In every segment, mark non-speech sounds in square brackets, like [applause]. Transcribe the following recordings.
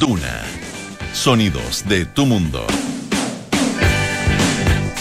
Duna. Sonidos de tu mundo.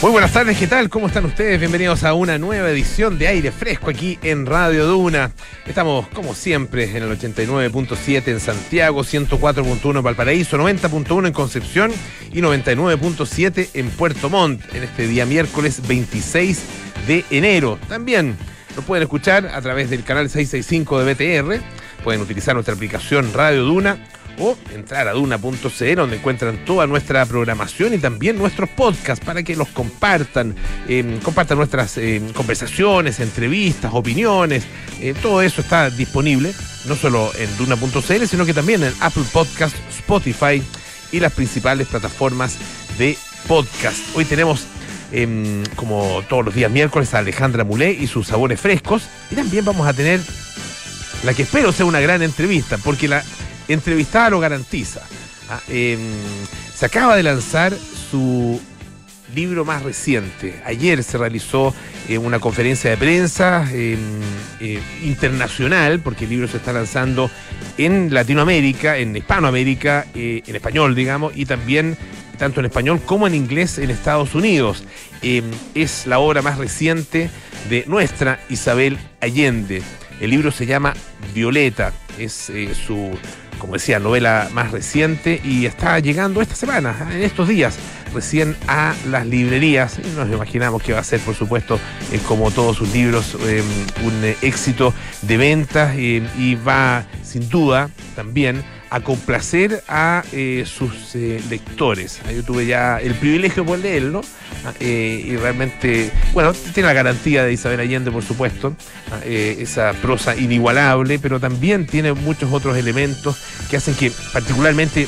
Muy buenas tardes, ¿qué tal? ¿Cómo están ustedes? Bienvenidos a una nueva edición de Aire Fresco aquí en Radio Duna. Estamos, como siempre, en el 89.7 en Santiago, 104.1 en Valparaíso, 90.1 en Concepción y 99.7 en Puerto Montt, en este día miércoles 26 de enero. También nos pueden escuchar a través del canal 665 de BTR, pueden utilizar nuestra aplicación Radio Duna o entrar a duna.cl donde encuentran toda nuestra programación y también nuestros podcasts para que los compartan, eh, compartan nuestras eh, conversaciones, entrevistas, opiniones, eh, todo eso está disponible no solo en duna.cl sino que también en Apple Podcast, Spotify y las principales plataformas de podcast. Hoy tenemos em, como todos los días miércoles a Alejandra Mulé y sus sabores frescos y también vamos a tener la que espero sea una gran entrevista porque la entrevistada lo garantiza. Ah, em, se acaba de lanzar su libro más reciente. Ayer se realizó eh, una conferencia de prensa em, eh, internacional, porque el libro se está lanzando en Latinoamérica, en Hispanoamérica, eh, en español, digamos, y también tanto en español como en inglés en Estados Unidos. Em, es la obra más reciente de nuestra Isabel Allende. El libro se llama Violeta, es su como decía, novela más reciente y está llegando esta semana, en estos días, recién a las librerías. Y nos imaginamos que va a ser, por supuesto, eh, como todos sus libros, eh, un éxito de ventas eh, y va, sin duda, también a complacer a eh, sus eh, lectores. Yo tuve ya el privilegio de leerlo ah, eh, y realmente, bueno, tiene la garantía de Isabel Allende, por supuesto, ah, esa prosa inigualable, pero también tiene muchos otros elementos que hacen que, particularmente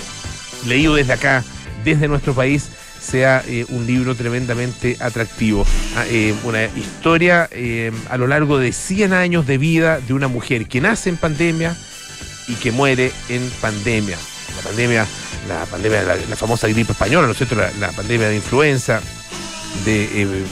leído desde acá, desde nuestro país, sea un libro tremendamente atractivo. Ah, una historia a lo largo de 100 años de vida de una mujer que nace en pandemia, y que muere en pandemia. La pandemia, la pandemia, la, famosa gripe española, ¿no es cierto? La, pandemia de influenza, de eh,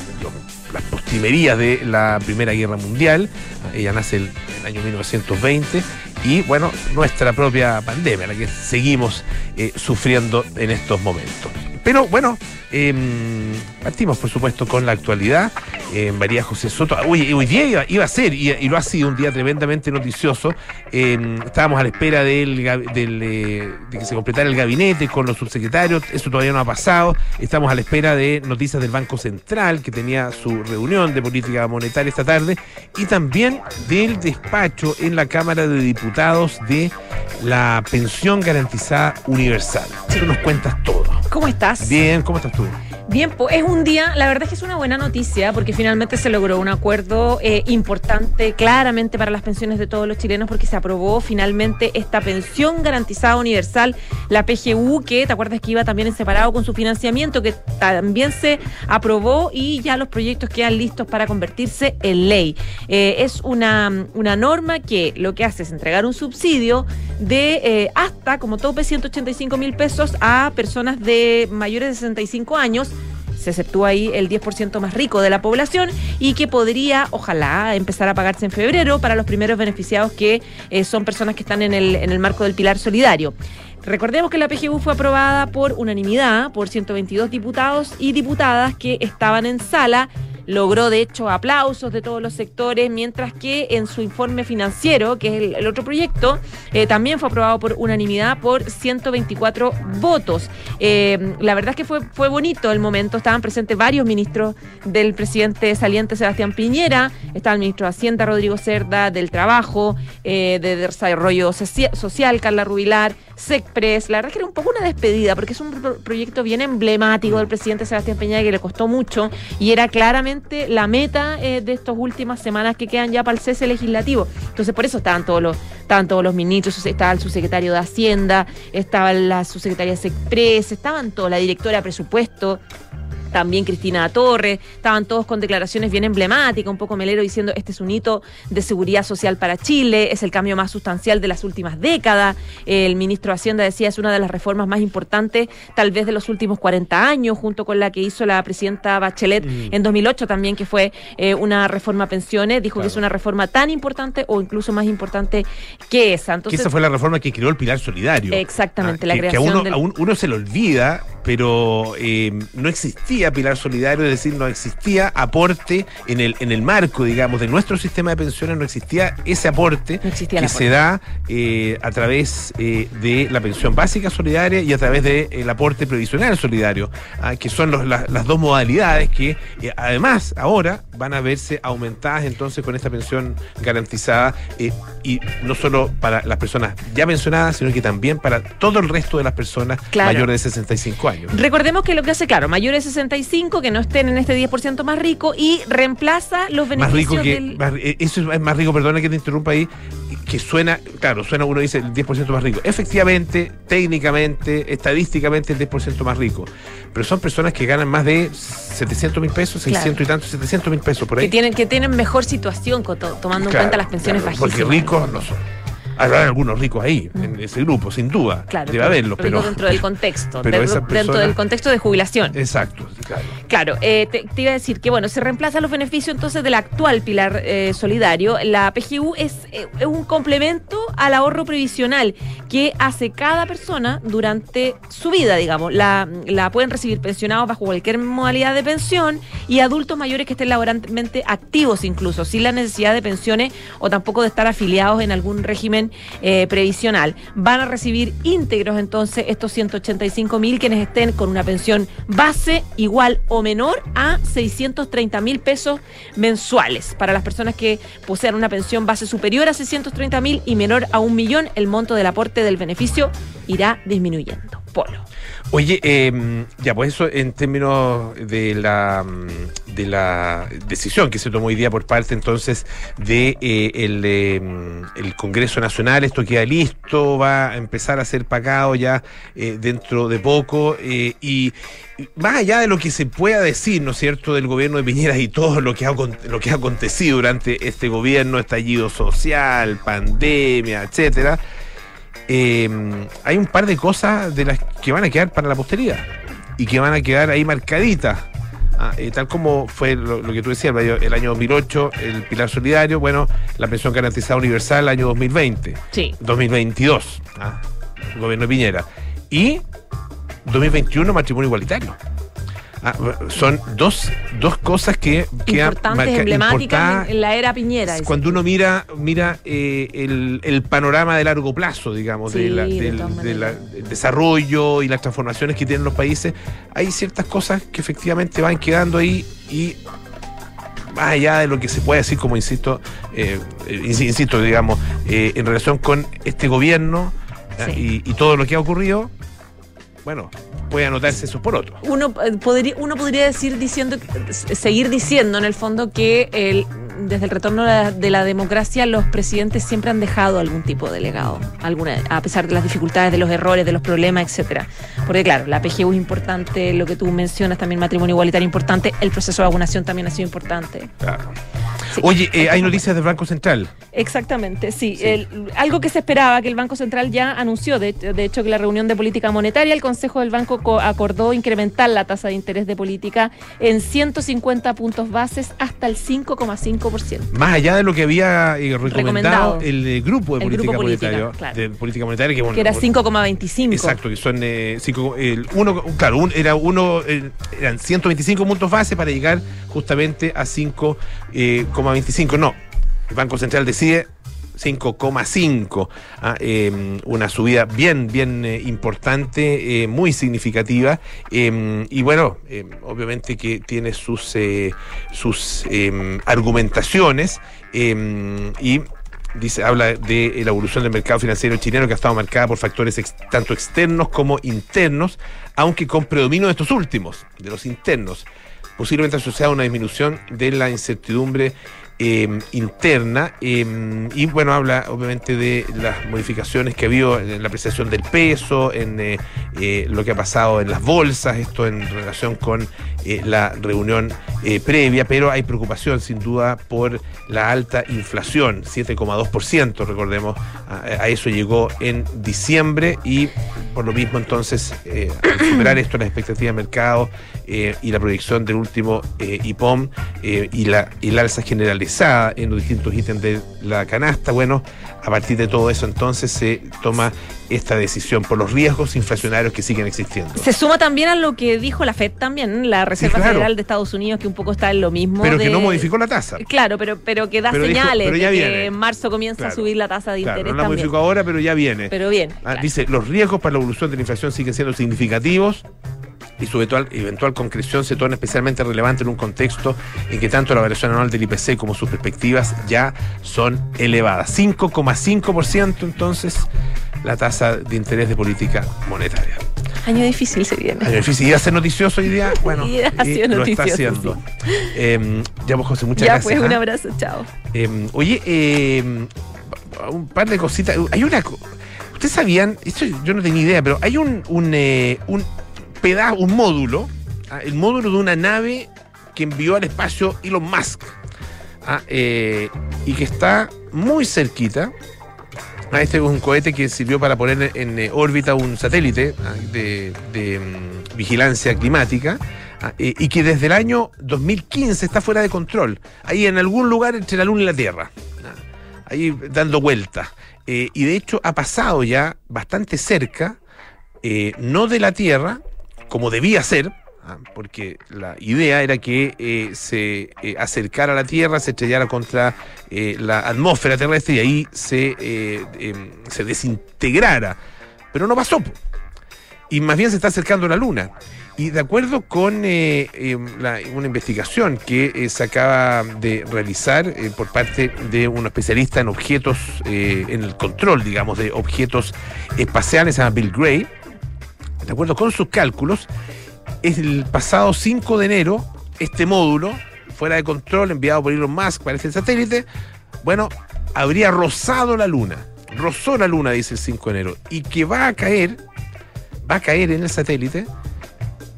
las postrimerías de la Primera Guerra Mundial. Ella nace en el año 1920 y, bueno, nuestra propia pandemia, la que seguimos eh, sufriendo en estos momentos. Pero bueno, em, partimos por supuesto con la actualidad. Eh, María José Soto, hoy, hoy día iba, a ser, y, lo ha sido un día tremendamente noticioso. Em, estábamos a la espera del, eh, de que se completara el gabinete con los subsecretarios, eso todavía no ha pasado. Estamos a la espera de noticias del Banco Central, que tenía su reunión de política monetaria esta tarde, y también del despacho en la Cámara de Diputados de la pensión garantizada universal. Que nos cuentas todo. ¿Cómo estás? Bien, ¿cómo estás tú? Bien, pues es un día, la verdad es que es una buena noticia porque finalmente se logró un acuerdo eh, importante claramente para las pensiones de todos los chilenos porque se aprobó finalmente esta pensión garantizada universal, la PGU, que te acuerdas que iba también en separado con su financiamiento, que también se aprobó y ya los proyectos quedan listos para convertirse en ley. Eh, es una, una norma que lo que hace es entregar un subsidio de eh, hasta como tope 185 mil pesos a personas de mayores de 65 años se exceptúa ahí el 10% más rico de la población y que podría, ojalá, empezar a pagarse en febrero para los primeros beneficiados que eh, son personas que están en el, en el marco del pilar solidario. Recordemos que la PGU fue aprobada por unanimidad por 122 diputados y diputadas que estaban en sala logró de hecho aplausos de todos los sectores, mientras que en su informe financiero, que es el, otro proyecto, eh, también fue aprobado por unanimidad por 124 votos. Eh, la verdad es que fue, fue bonito el momento, estaban presentes varios ministros del presidente saliente Sebastián Piñera, estaba el ministro de Hacienda Rodrigo Cerda, del Trabajo, eh, de Desarrollo Social Carla Rubilar, SECPRES, la verdad es que era un poco una despedida, porque es un proyecto bien emblemático del presidente Sebastián Piñera que le costó mucho y era claramente la meta eh, de estas últimas semanas que quedan ya para el cese legislativo. Entonces, por eso estaban todos los, estaban todos los ministros, estaba el subsecretario de Hacienda, estaba la subsecretaria de Express, estaban todos, la directora de presupuesto. También Cristina Torres, estaban todos con declaraciones bien emblemáticas, un poco melero diciendo este es un hito de seguridad social para Chile, es el cambio más sustancial de las últimas décadas, el ministro de Hacienda decía es una de las reformas más importantes tal vez de los últimos 40 años, junto con la que hizo la presidenta Bachelet Mm. en 2008 también, que fue eh, una reforma a pensiones, dijo Claro. que es una reforma tan importante o incluso más importante que esa. que Entonces, esa fue la reforma que creó el Pilar Solidario. Exactamente, Ah, la que, que a creación uno, del- a un- uno se lo olvida, pero eh, no existía Pilar Solidario, es decir, no existía aporte en el, en el marco, digamos, de nuestro sistema de pensiones, no existía ese aporte No existía el que se da eh, a través eh, de la pensión básica solidaria y a través del aporte previsional solidario, ah, que son los- la- las dos modalidades que además ahora van a verse aumentadas entonces con esta pensión garantizada y no solo para las personas ya pensionadas, sino que también para todo el resto de las personas Claro. mayores de 65 años. Recordemos que lo que hace, claro, mayores de 65, que no estén en este 10% más rico y reemplaza los Más beneficios rico que. del... más- eh, eso es más rico, perdona que te interrumpa ahí, que suena, claro, suena, uno dice el 10% más rico. Efectivamente, técnicamente, estadísticamente, el 10% más rico. Pero son personas que ganan más de 700 mil pesos, Claro. 600 y tantos, 700 mil pesos por ahí. que tienen, que tienen mejor situación tomando en cuenta las pensiones claro, bajísimas. Porque ricos no son. Habrá algunos ricos ahí, en ese grupo, sin duda. Claro, Debe pero- haberlos, pero pero. dentro del contexto, [laughs] pero de- esas dentro del contexto de jubilación. Exacto, claro. Claro, eh, te, te iba a decir que bueno, se reemplaza los beneficios entonces del actual pilar eh, solidario. La PGU es, eh, es un complemento al ahorro previsional que hace cada persona durante su vida, digamos. La, la pueden recibir pensionados bajo cualquier modalidad de pensión y adultos mayores que estén laboralmente activos incluso, sin la necesidad de pensiones o tampoco de estar afiliados en algún régimen eh, previsional. Van a recibir íntegros entonces estos 185 mil quienes estén con una pensión base igual o menor a 630 mil pesos mensuales. Para las personas que posean una pensión base superior a 630 mil y menor a un millón, el monto del aporte del beneficio irá disminuyendo. Polo. Oye, eh, ya, pues eso en términos de la mm, de la decisión que se tomó hoy día por parte entonces de eh, el, eh, Congreso Nacional, esto queda listo, va a empezar a ser pagado ya eh, dentro de poco eh, y más allá de lo que se pueda decir, ¿no es cierto?, del gobierno de Piñera y todo lo que ha, lo que ha acontecido durante este gobierno, estallido social, pandemia, etcétera, eh, hay un par de cosas de las que van a quedar para la posteridad y que van a quedar ahí marcaditas. Ah, eh, tal como fue lo, lo que tú decías, el año, el año 2008, el Pilar Solidario, bueno, la pensión garantizada universal, año 2020, Sí. 2022, ah, gobierno de Piñera, y 2021, matrimonio igualitario. Ah, son dos, dos cosas que quedan Importantes, emblemáticas en, la era Piñera. cuando uno mira mira eh, el, el panorama de largo plazo, digamos, de Sí, la- del, de la- desarrollo y las transformaciones que tienen los países, hay ciertas cosas que efectivamente van quedando ahí y más allá de lo que se puede decir, como insisto, eh, eh, insi- insisto, digamos, eh, en relación con este gobierno Sí. y, y todo lo que ha ocurrido, bueno, puede anotarse eso por otro. uno eh, podría uno podría decir diciendo seguir diciendo en el fondo que el, desde el retorno de la, de la democracia los presidentes siempre han dejado algún tipo de legado alguna a pesar de las dificultades de los errores de los problemas etcétera porque claro la PGU es importante lo que tú mencionas también matrimonio igualitario importante el proceso de vacunación también ha sido importante Claro. Sí. Oye, eh, hay noticias del Banco Central. Exactamente, sí. El- algo que se esperaba, que el Banco Central ya anunció, de, de hecho que la reunión de política monetaria, el Consejo del Banco co- acordó incrementar la tasa de interés de política en 150 puntos bases hasta el 5,5%. Más allá de lo que había eh, recomendado, Recomendado. el eh, grupo de El política grupo política, monetaria, claro. de política monetaria que, bueno, Que era bueno, 5,25. Exacto, que son eh, cinco, el uno, claro, un- era uno, eh, eran 125 puntos base para llegar justamente a 5,25. no, el Banco Central decide 5,5, ah, eh, una subida bien, bien eh, importante, eh, muy significativa, eh, y bueno, eh, obviamente que tiene sus, eh, sus argumentaciones, y dice, habla de la evolución del mercado financiero chileno que ha estado marcada por factores tanto externos como internos, aunque con predominio de estos últimos, de los internos, posiblemente asociada a una disminución de la incertidumbre eh, interna eh, y bueno, habla obviamente de las modificaciones que ha habido en la apreciación del peso, en, eh, eh, lo que ha pasado en las bolsas, esto en relación con eh, la reunión previa, pero hay preocupación sin duda por la alta inflación, 7,2%, recordemos, a, eso llegó en diciembre y por lo mismo entonces superar esto las expectativas de mercado y la proyección del último IPOM y, la, y la alza generalizada en los distintos ítems de la canasta, bueno, a partir de todo eso entonces se toma esta decisión por los riesgos inflacionarios que siguen existiendo. Se suma también a lo que dijo la FED también, la Reserva sí, claro. Federal de Estados Unidos, que un poco está en lo mismo. Pero de... que no modificó la tasa. Claro, pero, pero que da pero señales dijo, pero ya de viene. que en marzo comienza Claro. a subir la tasa de Claro, interés no la también. modificó ahora, pero ya viene. Pero bien. Ah. Dice, los riesgos para la evolución de la inflación siguen siendo significativos y su eventual, eventual concreción se torna especialmente relevante en un contexto en que tanto la variación anual del IPC como sus perspectivas ya son elevadas. 5,5% entonces la tasa de interés de política monetaria. Año difícil se viene. Año difícil. ¿Y hace noticioso hoy día? [laughs] Bueno, Y ha y sido lo está haciendo. Eh, ya vos, José, muchas ya gracias. pues, un ¿ah? abrazo, chao. Eh, oye, eh, un par de cositas. Hay una. ¿Ustedes sabían? Esto yo no tenía idea, pero hay un, un, eh, un pedazo, un módulo, ah, el módulo de una nave que envió al espacio Elon Musk ah, eh, y que está muy cerquita. Ah, este es un cohete que sirvió para poner en eh, órbita un satélite ah, de, mm, vigilancia climática eh, y que desde el año 2015 está fuera de control, ahí en algún lugar entre la Luna y la Tierra, ah, ahí dando vueltas. Y de hecho ha pasado ya bastante cerca, no de la Tierra, como debía ser, ah, porque la idea era que eh, se eh, acercara a la Tierra, se estrellara contra eh, la atmósfera terrestre y ahí se, em, se desintegrara. Pero no pasó. Y más bien se está acercando a la Luna. Y de acuerdo con la- una investigación que se acaba de realizar por parte de un especialista en objetos, en el control, digamos, de objetos espaciales, se llama Bill Gray, de acuerdo con sus cálculos, el pasado 5 de enero, este módulo, fuera de control, enviado por Elon Musk para este satélite, bueno, habría rozado la Luna. Rozó la Luna, dice el 5 de enero. Y que va a caer, va a caer en el satélite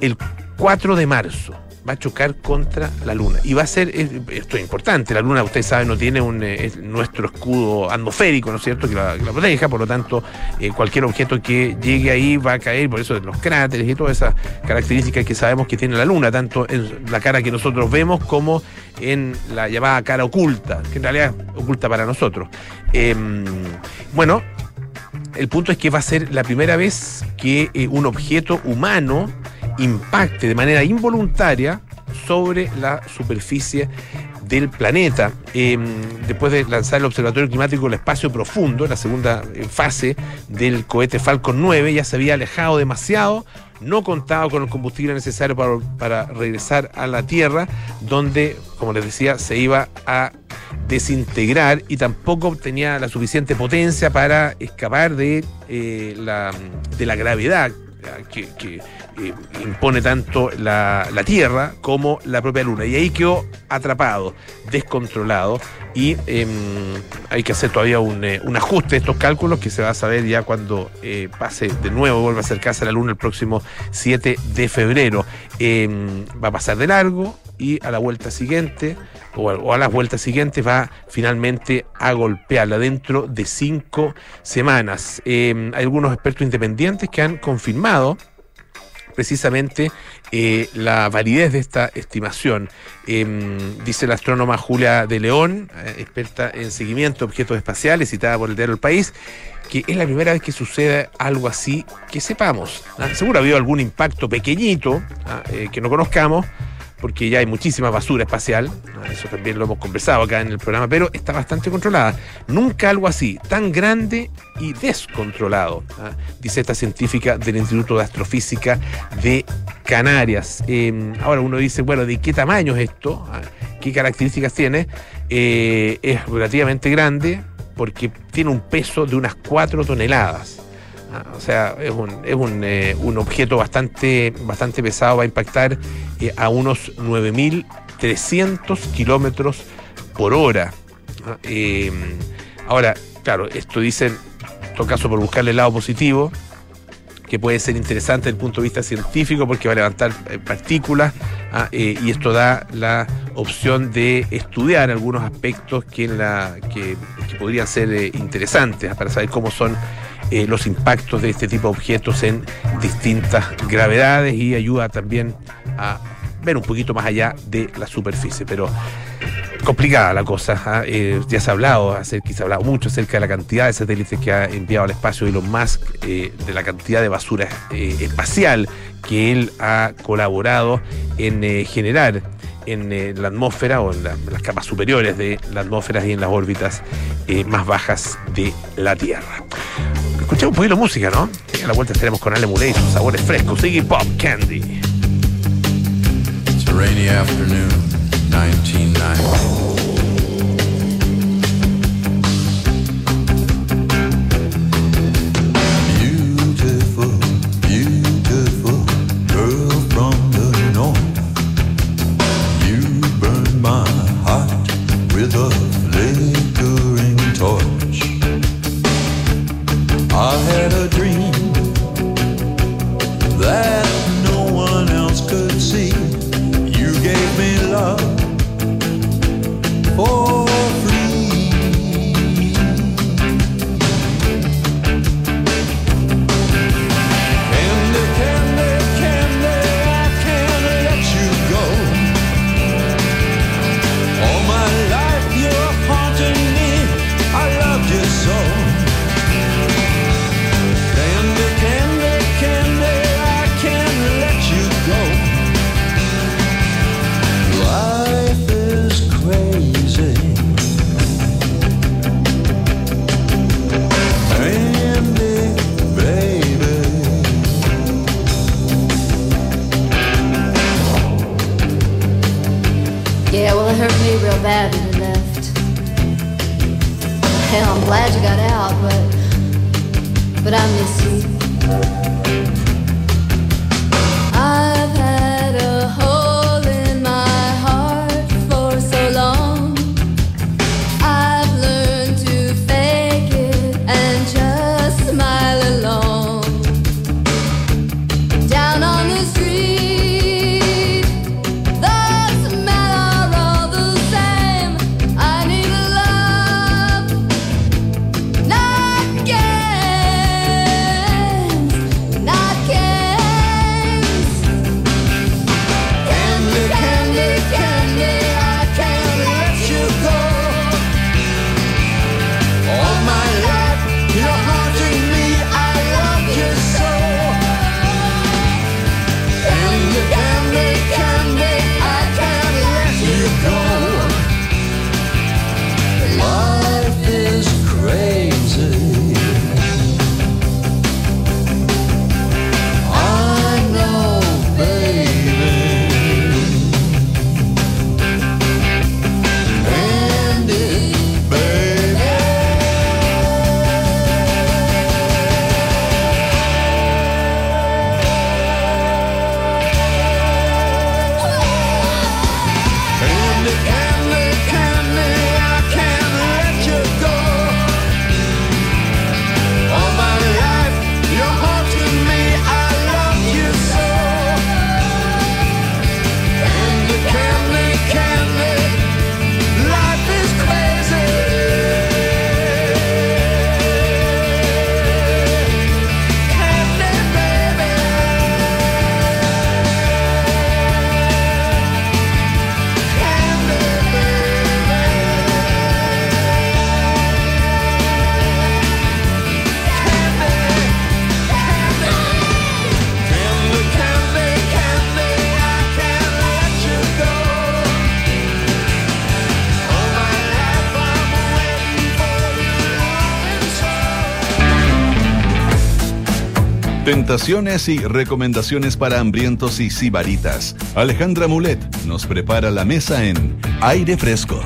el 4 de marzo. Va a chocar contra la Luna. Y va a ser, eh, esto es importante, la Luna, usted sabe, no tiene un, eh, es nuestro escudo atmosférico, ¿no es cierto?, que la, proteja, por lo tanto, eh, cualquier objeto que llegue ahí va a caer, por eso los cráteres y todas esas características que sabemos que tiene la Luna, tanto en la cara que nosotros vemos como en la llamada cara oculta, que en realidad es oculta para nosotros. Em, bueno, el punto es que va a ser la primera vez que un objeto humano impacte de manera involuntaria sobre la superficie del planeta. Eh, después de lanzar el Observatorio Climático al Espacio Profundo, la segunda eh, fase del cohete Falcon 9, ya se había alejado demasiado, no contaba con el combustible necesario para, para regresar a la Tierra, donde, como les decía, se iba a desintegrar y tampoco tenía la suficiente potencia para escapar de, eh, la, de la gravedad que, que, eh, impone tanto la, la, Tierra como la propia Luna. Y ahí quedó atrapado, descontrolado, y eh, hay que hacer todavía un, eh, un, ajuste de estos cálculos que se va a saber ya cuando eh, pase de nuevo, vuelva a acercarse a la Luna el próximo 7 de febrero. Em, va a pasar de largo y a la vuelta siguiente o a, las vueltas siguientes va finalmente a golpearla dentro de cinco semanas. Eh, hay algunos expertos independientes que han confirmado precisamente eh, la validez de esta estimación. Eh, dice la astrónoma Julia de León, eh, experta en seguimiento de objetos espaciales, citada por el diario El País, que es la primera vez que sucede algo así que sepamos. ¿ah? Seguro ha habido algún impacto pequeñito ¿ah? Eh, que no conozcamos, porque ya hay muchísima basura espacial, eso también lo hemos conversado acá en el programa, pero está bastante controlada. Nunca algo así, tan grande y descontrolado, ¿ah? dice esta científica del Instituto de Astrofísica de Canarias. Eh, ahora uno dice, bueno, ¿de qué tamaño es esto? ¿Ah? ¿Qué características tiene? Eh, es relativamente grande porque tiene un peso de unas 4 toneladas. O sea, es un, es un, eh, un objeto bastante, bastante pesado, va a impactar eh, a unos 9.300 kilómetros por hora. Eh, ahora, claro, esto dicen, en todo caso, por buscarle el lado positivo, que puede ser interesante desde el punto de vista científico porque va a levantar eh, partículas ah, y esto da la opción de estudiar algunos aspectos que, la, que, que podrían ser interesantes ah, para saber cómo son eh, los impactos de este tipo de objetos en distintas gravedades y ayuda también a ver un poquito más allá de la superficie. Pero complicada la cosa. ¿ah? Eh, ya se ha hablado, acerca, se ha hablado mucho acerca de la cantidad de satélites que ha enviado al espacio Elon Musk, eh, de la cantidad de basura eh, espacial que él ha colaborado en generar en la atmósfera o en, la- en las capas superiores de la atmósfera y en las órbitas más bajas de la Tierra. Escuchemos un poquito de música, ¿no? Y a la vuelta estaremos con Ale Muley sus sabores frescos. Iggy Pop Candy. It's a rainy afternoon, 1990. Tentaciones y recomendaciones para hambrientos y sibaritas. Alejandra Mulet nos prepara la mesa en Aire Fresco.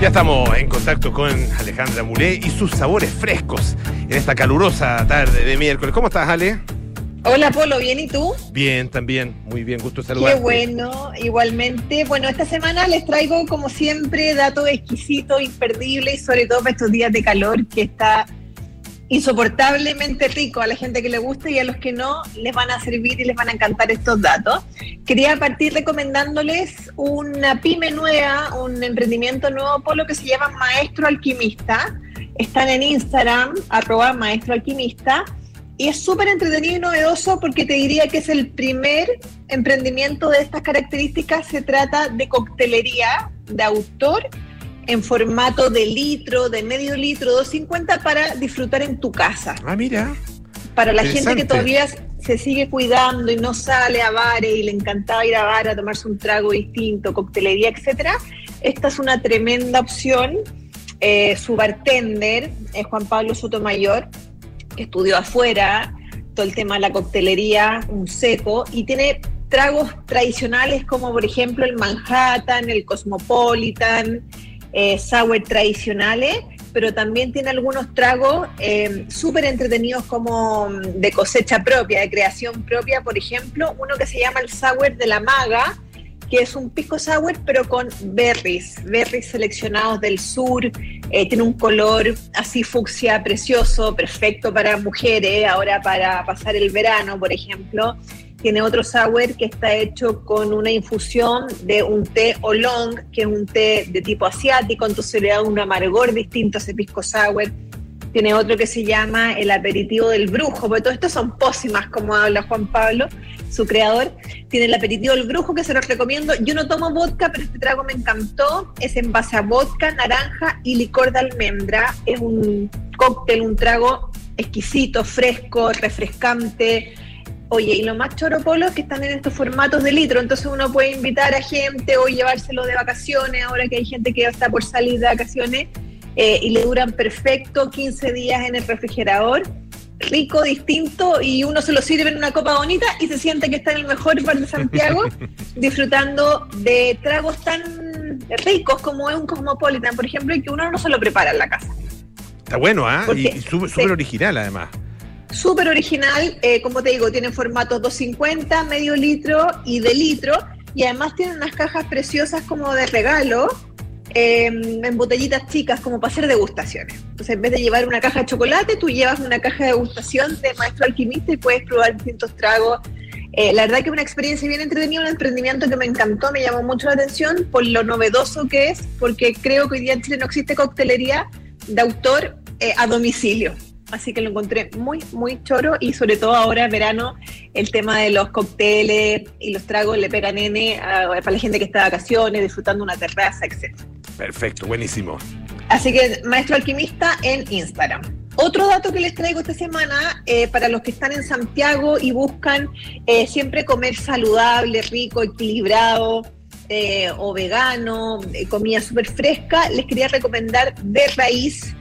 Ya estamos en contacto con Alejandra Mulé y sus sabores frescos en esta calurosa tarde de miércoles. ¿Cómo estás, Ale? Hola Polo, ¿bien y tú? Bien, también. Muy bien, gusto saludarte. Qué bueno, igualmente. Bueno, esta semana les traigo, como siempre, datos exquisitos, imperdibles, y sobre todo para estos días de calor que está insoportablemente rico a la gente que le gusta y a los que no les van a servir y les van a encantar estos datos. Quería partir recomendándoles una pyme nueva, un emprendimiento nuevo polo que se llama Maestro Alquimista. Están en Instagram, arroba Maestro Alquimista. Y es súper entretenido y novedoso porque te diría que es el primer emprendimiento de estas características. Se trata de coctelería de autor en formato de litro, de medio litro, 250 para disfrutar en tu casa. Ah, mira. Para la gente que todavía se sigue cuidando y no sale a bares y le encantaba ir a bar a tomarse un trago distinto, coctelería, etcétera, esta es una tremenda opción. Eh, su bartender es Juan Pablo Sotomayor, que estudió afuera todo el tema de la coctelería, un seco, y tiene tragos tradicionales como por ejemplo el Manhattan, el Cosmopolitan, eh, sour tradicionales, pero también tiene algunos tragos eh, súper entretenidos como mm, de cosecha propia, de creación propia, por ejemplo, uno que se llama el sour de la maga, que es un pisco sour pero con berries, berries seleccionados del sur, eh, tiene un color así fucsia precioso, perfecto para mujeres, ahora para pasar el verano, por ejemplo. Tiene otro sour que está hecho con una infusión de un té oolong, que es un té de tipo asiático, entonces le da un amargor distinto a ese pisco sour. Tiene otro que se llama el aperitivo del brujo, porque todo esto son pócimas, como habla Juan Pablo, su creador. Tiene el aperitivo del brujo, que se los recomiendo. Yo no tomo vodka, pero este trago me encantó. Es en base a vodka, naranja y licor de almendra. Es un cóctel, un trago exquisito, fresco, refrescante. Oye, y lo más choro polo es que están en estos formatos de litro, entonces uno puede invitar a gente o llevárselo de vacaciones, ahora que hay gente que está por salir de vacaciones, eh, y le duran perfecto 15 días en el refrigerador, rico, distinto, y uno se lo sirve en una copa bonita y se siente que está en el mejor bar de Santiago, [laughs] disfrutando de tragos tan ricos como es un Cosmopolitan, por ejemplo, y que uno no se lo prepara en la casa. Está bueno, ¿ah? Y, y súper sí. súper original, además. Súper original, eh, como te digo, tiene formatos 250, medio litro y de litro, y además tiene unas cajas preciosas como de regalo, eh, en botellitas chicas, como para hacer degustaciones. Entonces, en vez de llevar una caja de chocolate, tú llevas una caja de degustación de Maestro Alquimista y puedes probar distintos tragos. Eh, la verdad que una experiencia bien entretenida, un emprendimiento que me encantó, me llamó mucho la atención por lo novedoso que es, porque creo que hoy día en Chile no existe coctelería de autor eh, a domicilio. Así que lo encontré muy, muy choro y sobre todo ahora en verano el tema de los cócteles y los tragos le pega nene a- para la gente que está de vacaciones, disfrutando una terraza, etc. Perfecto, buenísimo. Así que Maestro Alquimista en Instagram. Otro dato que les traigo esta semana, eh, para los que están en Santiago y buscan eh, siempre comer saludable, rico, equilibrado eh, o vegano, eh, comida súper fresca, les quería recomendar De Raíz.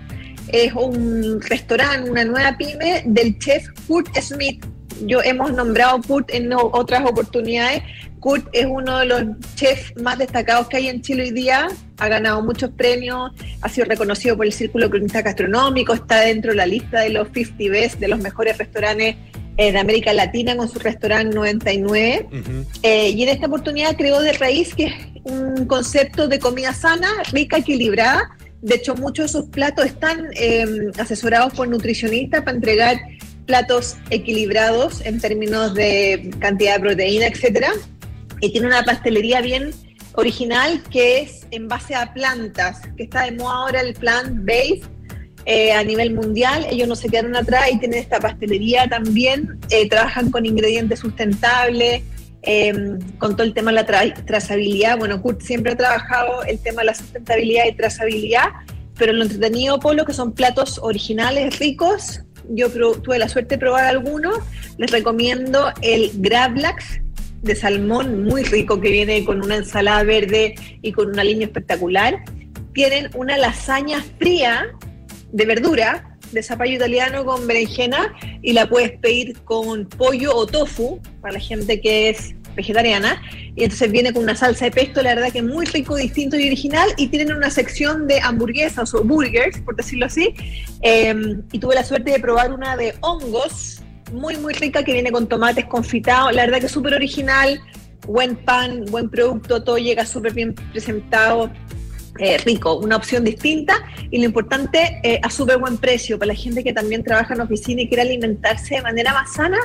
Es un restaurante, una nueva pyme del chef Kurt Smith. Yo hemos nombrado Kurt en otras oportunidades. Kurt es uno de los chefs más destacados que hay en Chile hoy día. Ha ganado muchos premios, ha sido reconocido por el Círculo Cronista Gastronómico, está dentro de la lista de los 50 best de los mejores restaurantes eh, de América Latina con su restaurante 99. Ujú. Eh, y en esta oportunidad creó de raíz que es un concepto de comida sana, rica, equilibrada. De hecho, muchos de sus platos están eh, asesorados por nutricionistas para entregar platos equilibrados en términos de cantidad de proteína, etcétera. Y tiene una pastelería bien original que es en base a plantas, que está de moda ahora el plant-based eh, a nivel mundial. Ellos no se quedaron atrás y tienen esta pastelería también. Eh, trabajan con ingredientes sustentables, eh, con todo el tema de la tra- trazabilidad. Bueno, Kurt siempre ha trabajado el tema de la sustentabilidad y trazabilidad, pero lo entretenido, Polo, que son platos originales, ricos. Yo tuve la suerte de probar algunos. Les recomiendo el Gravlax de salmón, muy rico, que viene con una ensalada verde y con un aliño espectacular. Tienen una lasaña fría de verdura, de zapallo italiano con berenjena, y la puedes pedir con pollo o tofu, para la gente que es vegetariana, y entonces viene con una salsa de pesto, la verdad que muy rico, distinto y original, y tienen una sección de hamburguesas o burgers, por decirlo así, eh, y tuve la suerte de probar una de hongos, muy muy rica, que viene con tomates confitados, la verdad que es súper original, buen pan, buen producto, todo llega súper bien presentado, eh, rico, una opción distinta y lo importante, eh, a súper buen precio. Para la gente que también trabaja en oficina y quiere alimentarse de manera más sana,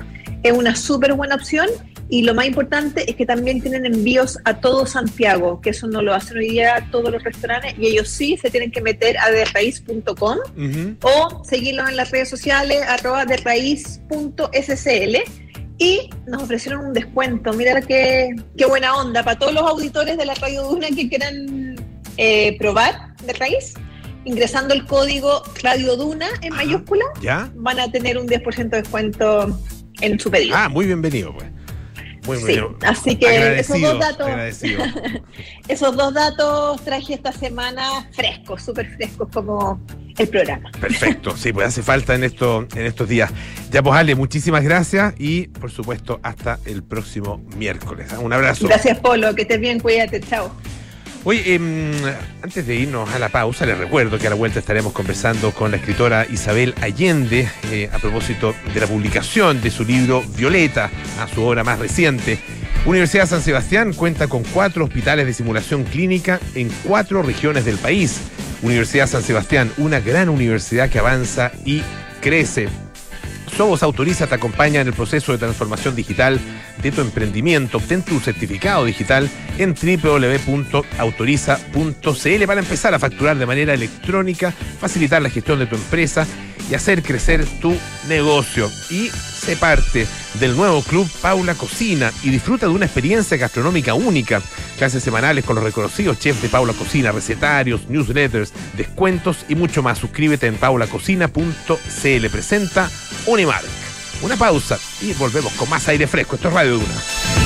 es una súper buena opción. Y lo más importante es que también tienen envíos a todo Santiago, que eso no lo hacen hoy día todos los restaurantes y ellos sí se tienen que meter a derraiz.com Ujú. o seguirlos en las redes sociales, arroba derraiz.scl. Y nos ofrecieron un descuento. Mira qué, qué buena onda para todos los auditores de la Radio Duna que quieran eh, probar de raíz. Ingresando el código Radio Duna en Ajá. mayúscula, ¿Ya? van a tener un 10% de descuento en su pedido. Ah, muy bienvenido, pues. Muy Sí, bienvenido. así que esos dos datos, [laughs] esos dos datos traje esta semana frescos, súper frescos como el programa. Perfecto, sí, pues hace falta en, esto, en estos días. Ya, pues Ale, muchísimas gracias y por supuesto hasta el próximo miércoles. Un abrazo. Gracias, Polo, que estés bien, cuídate, chao. Oye, em, antes de irnos a la pausa, les recuerdo que a la vuelta estaremos conversando con la escritora Isabel Allende eh, a propósito de la publicación de su libro Violeta, a su obra más reciente. Universidad San Sebastián cuenta con cuatro hospitales de simulación clínica en cuatro regiones del país. Universidad San Sebastián, una gran universidad que avanza y crece. Sobos Autoriza te acompaña en el proceso de transformación digital de tu emprendimiento. Obtén tu certificado digital en www.autoriza.cl para empezar a facturar de manera electrónica, facilitar la gestión de tu empresa y hacer crecer tu negocio. Y sé parte del nuevo club Paula Cocina y disfruta de una experiencia gastronómica única. Clases semanales con los reconocidos chefs de Paula Cocina, recetarios, newsletters, descuentos y mucho más. Suscríbete en paulacocina.cl. Presenta Unimark. Una pausa y volvemos con más aire fresco. Esto es Radio Duna.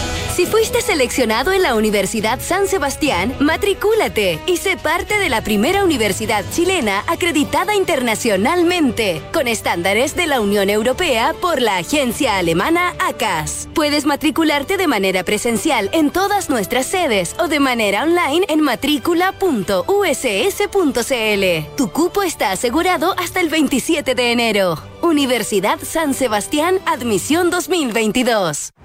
Si fuiste seleccionado en la Universidad San Sebastián, matricúlate y sé parte de la primera universidad chilena acreditada internacionalmente, con estándares de la Unión Europea por la agencia alemana ACAS. Puedes matricularte de manera presencial en todas nuestras sedes o de manera online en matrícula.uss.cl. Tu cupo está asegurado hasta el 27 de enero. Universidad San Sebastián, admisión 2022.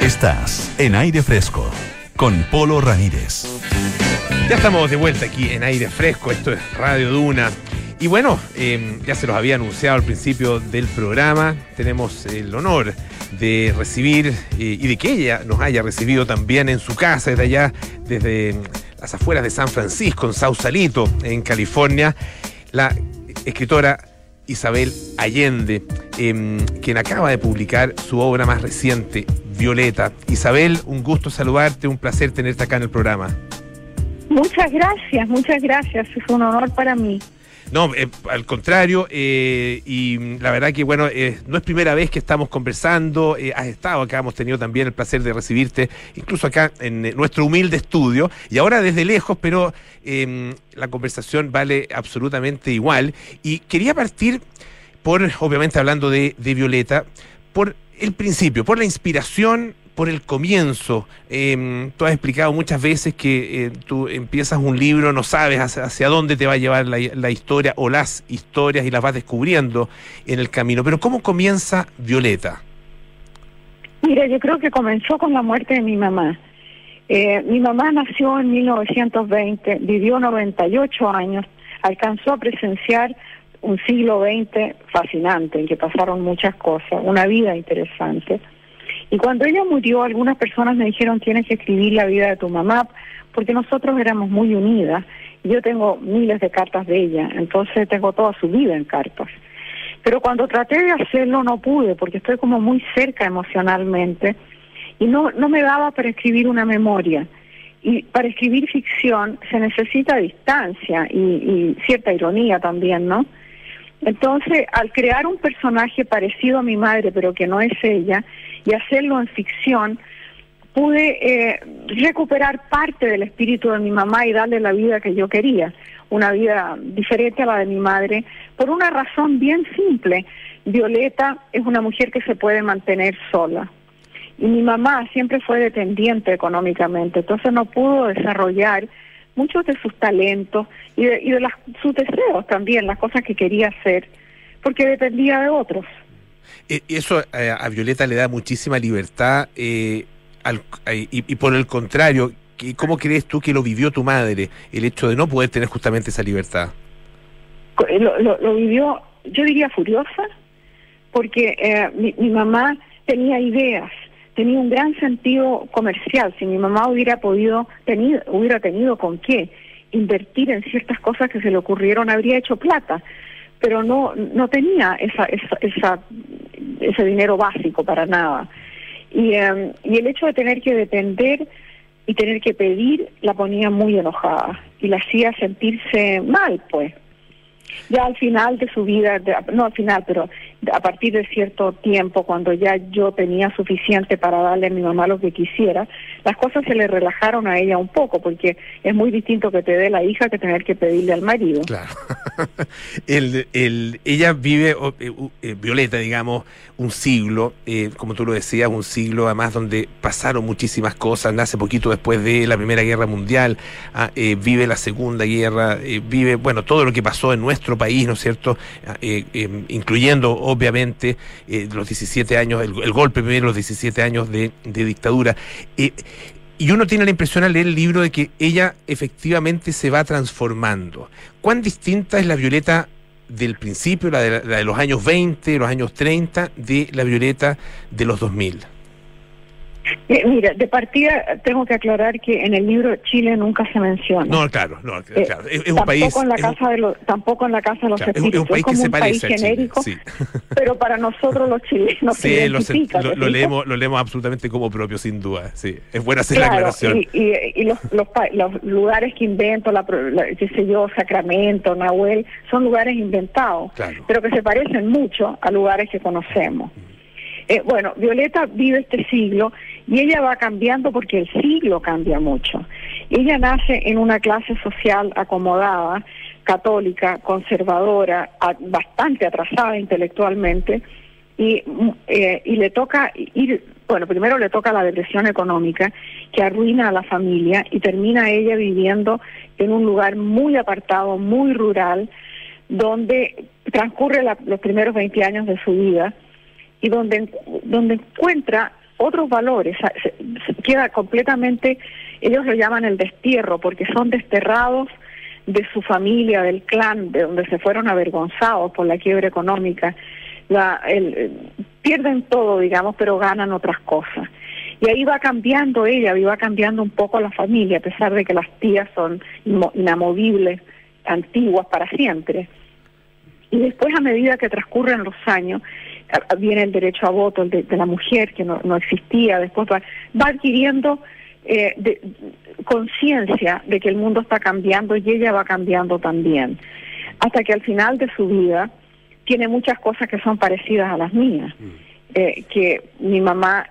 Estás en aire fresco con Polo Ramírez. Ya estamos de vuelta aquí en aire fresco. Esto es Radio Duna. Y bueno, eh, ya se los había anunciado al principio del programa. Tenemos el honor de recibir eh, y de que ella nos haya recibido también en su casa, desde allá, desde las afueras de San Francisco, en Sausalito, en California, la escritora Isabel Allende, eh, quien acaba de publicar su obra más reciente, Violeta. Isabel, un gusto saludarte, un placer tenerte acá en el programa. Muchas gracias, muchas gracias. Es un honor para mí. No, eh, al contrario, eh, y la verdad que bueno, eh, no es primera vez que estamos conversando, eh, has estado acá, hemos tenido también el placer de recibirte, incluso acá en eh, nuestro humilde estudio, y ahora desde lejos, pero eh, la conversación vale absolutamente igual. Y quería partir por, obviamente hablando de Violeta, por el principio, por la inspiración, por el comienzo. Eh, tú has explicado muchas veces que eh, tú empiezas un libro, no sabes hacia, dónde te va a llevar la, la, historia o las historias y las vas descubriendo en el camino. Pero ¿cómo comienza Violeta? Mira, yo creo que comenzó con la muerte de mi mamá. Eh, mi mamá nació en 1920, vivió 98 años, alcanzó a presenciar un siglo XX fascinante en que pasaron muchas cosas, una vida interesante. Y cuando ella murió, algunas personas me dijeron, tienes que escribir la vida de tu mamá, porque nosotros éramos muy unidas. Yo tengo miles de cartas de ella, entonces tengo toda su vida en cartas. Pero cuando traté de hacerlo no pude, porque estoy como muy cerca emocionalmente y no, no me daba para escribir una memoria. Y para escribir ficción se necesita distancia y, y cierta ironía también, ¿no? Entonces, al crear un personaje parecido a mi madre, pero que no es ella, y hacerlo en ficción, pude eh, recuperar parte del espíritu de mi mamá y darle la vida que yo quería, una vida diferente a la de mi madre, por una razón bien simple. Violeta es una mujer que se puede mantener sola. Y mi mamá siempre fue dependiente económicamente, entonces no pudo desarrollar muchos de sus talentos y de, y de las, sus deseos también, las cosas que quería hacer, porque dependía de otros. Eh, Eso eh, a Violeta le da muchísima libertad eh, al- eh, y, y por el contrario, ¿qué- ¿cómo crees tú que lo vivió tu madre, el hecho de no poder tener justamente esa libertad? Eh, Lo, lo- lo vivió, yo diría furiosa, porque eh, mi, mi mamá tenía ideas, tenía un gran sentido comercial. Si mi mamá hubiera podido, tenido, hubiera tenido con qué invertir en ciertas cosas que se le ocurrieron, habría hecho plata, pero no, no tenía esa, esa, esa- ese dinero básico para nada. Y, eh, y el hecho de tener que depender y tener que pedir la ponía muy enojada y la hacía sentirse mal, pues. Ya al final de su vida, de- no al final, pero a partir de cierto tiempo, cuando ya yo tenía suficiente para darle a mi mamá lo que quisiera, las cosas se le relajaron a ella un poco, porque es muy distinto que te dé la hija que tener que pedirle al marido. Claro. [laughs] el, el, ella vive, eh, eh, Violeta, digamos, un siglo, eh, como tú lo decías, un siglo además donde pasaron muchísimas cosas, nace poquito después de la Primera Guerra Mundial, ah, vive la Segunda Guerra, vive, bueno, todo lo que pasó en nuestro país, ¿no es cierto? Ah, incluyendo, obviamente, eh, los 17 años, el, golpe primero, los 17 años de, de dictadura. Eh, y uno tiene la impresión al leer el libro de que ella efectivamente se va transformando. ¿Cuán distinta es la Violeta del principio, la de, la de los años 20, los años 30, de la Violeta de los 2000? Eh, mira, de partida tengo que aclarar que en el libro Chile nunca se menciona. No, claro, no, Eh. Es, es un tampoco país. en la un- casa de los, tampoco en la casa de los claro, es un- es un espíritus. país que como se un país parece Chile. genérico, Sí, [laughs] pero para nosotros los chilenos Sí, lo, leemos, lo leemos absolutamente como propio, sin duda. Sí, es buena hacer la Claro, aclaración. y, y, y los, los, los lugares que invento, la, la- qué sé yo, Sacramento, Nahuel, son lugares inventados, Claro. pero que se parecen mucho a lugares que conocemos. Eh, bueno, Violeta vive este siglo y ella va cambiando porque el siglo cambia mucho. Ella nace en una clase social acomodada, católica, conservadora, bastante atrasada intelectualmente, y, mm, eh, y le toca ir, bueno, primero le toca la depresión económica que arruina a la familia y termina ella viviendo en un lugar muy apartado, muy rural, donde transcurre la- los primeros 20 años de su vida y donde, donde encuentra otros valores, queda completamente, ellos lo llaman el destierro, porque son desterrados de su familia, del clan, de donde se fueron avergonzados por la quiebra económica, la, el- pierden todo, digamos, pero ganan otras cosas. Y ahí va cambiando ella, y va cambiando un poco la familia, a pesar de que las tías son inamovibles, antiguas para siempre. Y después, a medida que transcurren los años, viene el derecho a voto de, de la mujer, que no, no existía, después va, va adquiriendo eh, de- conciencia de que el mundo está cambiando y ella va cambiando también. Hasta que al final de su vida tiene muchas cosas que son parecidas a las mías, eh, que mi mamá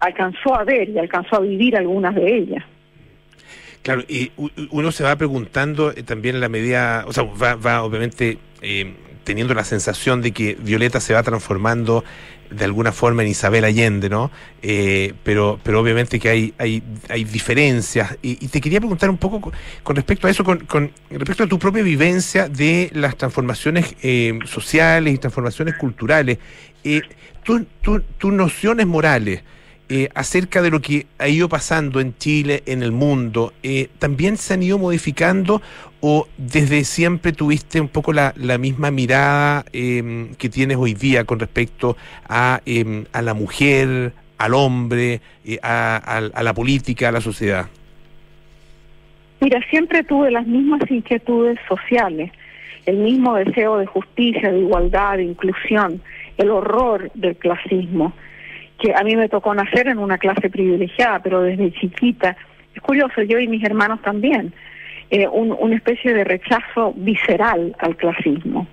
alcanzó a ver y alcanzó a vivir algunas de ellas. Claro, y uno se va preguntando eh, también en la medida, o sea, va, va obviamente eh, teniendo la sensación de que Violeta se va transformando de alguna forma en Isabel Allende, ¿no? Eh, pero, pero obviamente que hay, hay, hay diferencias. Y, te quería preguntar un poco con, respecto a eso, con, con respecto a tu propia vivencia de las transformaciones eh, sociales y transformaciones culturales. Eh, tu- tu- tus nociones morales eh, acerca de lo que ha ido pasando en Chile, en el mundo, eh, ¿también se han ido modificando o desde siempre tuviste un poco la, la misma mirada eh, que tienes hoy día con respecto a, eh, a la mujer, al hombre, eh, a la política, a la sociedad? Mira, siempre tuve las mismas inquietudes sociales, el mismo deseo de justicia, de igualdad, de inclusión, el horror del clasismo, que a mí me tocó nacer en una clase privilegiada, pero desde chiquita, es curioso, yo y mis hermanos también, eh, un- una especie de rechazo visceral al clasismo,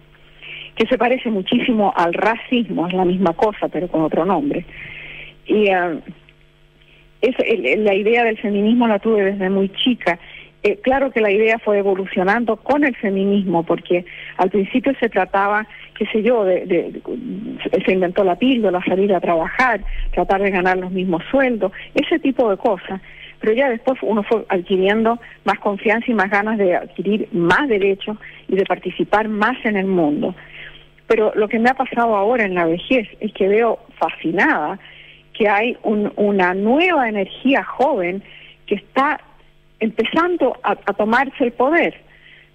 que se parece muchísimo al racismo, es la misma cosa, pero con otro nombre. Y eh, la idea del feminismo la tuve desde muy chica. Eh, claro que la idea fue evolucionando con el feminismo, porque al principio se trataba, qué sé yo, de, de- de- se inventó la píldora, salir a trabajar, tratar de ganar los mismos sueldos, ese tipo de cosas. Pero ya después uno fue adquiriendo más confianza y más ganas de adquirir más derechos y de participar más en el mundo. Pero lo que me ha pasado ahora en la vejez es que veo fascinada que hay un- una nueva energía joven que está empezando a, a tomarse el poder,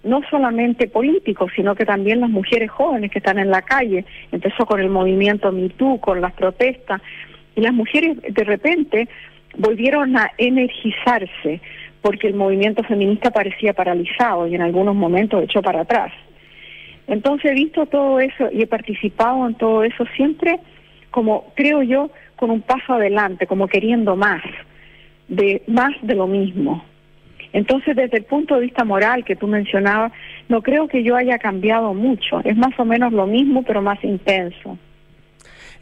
no solamente político, sino que también las mujeres jóvenes que están en la calle. Empezó con el movimiento MeToo, con las protestas, y las mujeres de repente volvieron a energizarse porque el movimiento feminista parecía paralizado y en algunos momentos echó para atrás. Entonces he visto todo eso y he participado en todo eso siempre como, creo yo, con un paso adelante, como queriendo más, de más de lo mismo. Entonces, desde el punto de vista moral que tú mencionabas, no creo que yo haya cambiado mucho. Es más o menos lo mismo, pero más intenso.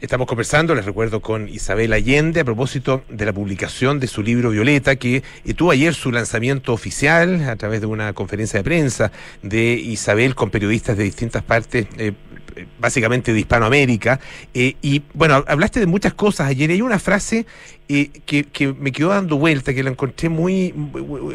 Estamos conversando, les recuerdo, con Isabel Allende a propósito de la publicación de su libro Violeta, que tuvo ayer su lanzamiento oficial a través de una conferencia de prensa de Isabel con periodistas de distintas partes. eh, básicamente de Hispanoamérica, eh, y bueno, hablaste de muchas cosas ayer, hay una frase eh, que, que me quedó dando vuelta, que la encontré muy,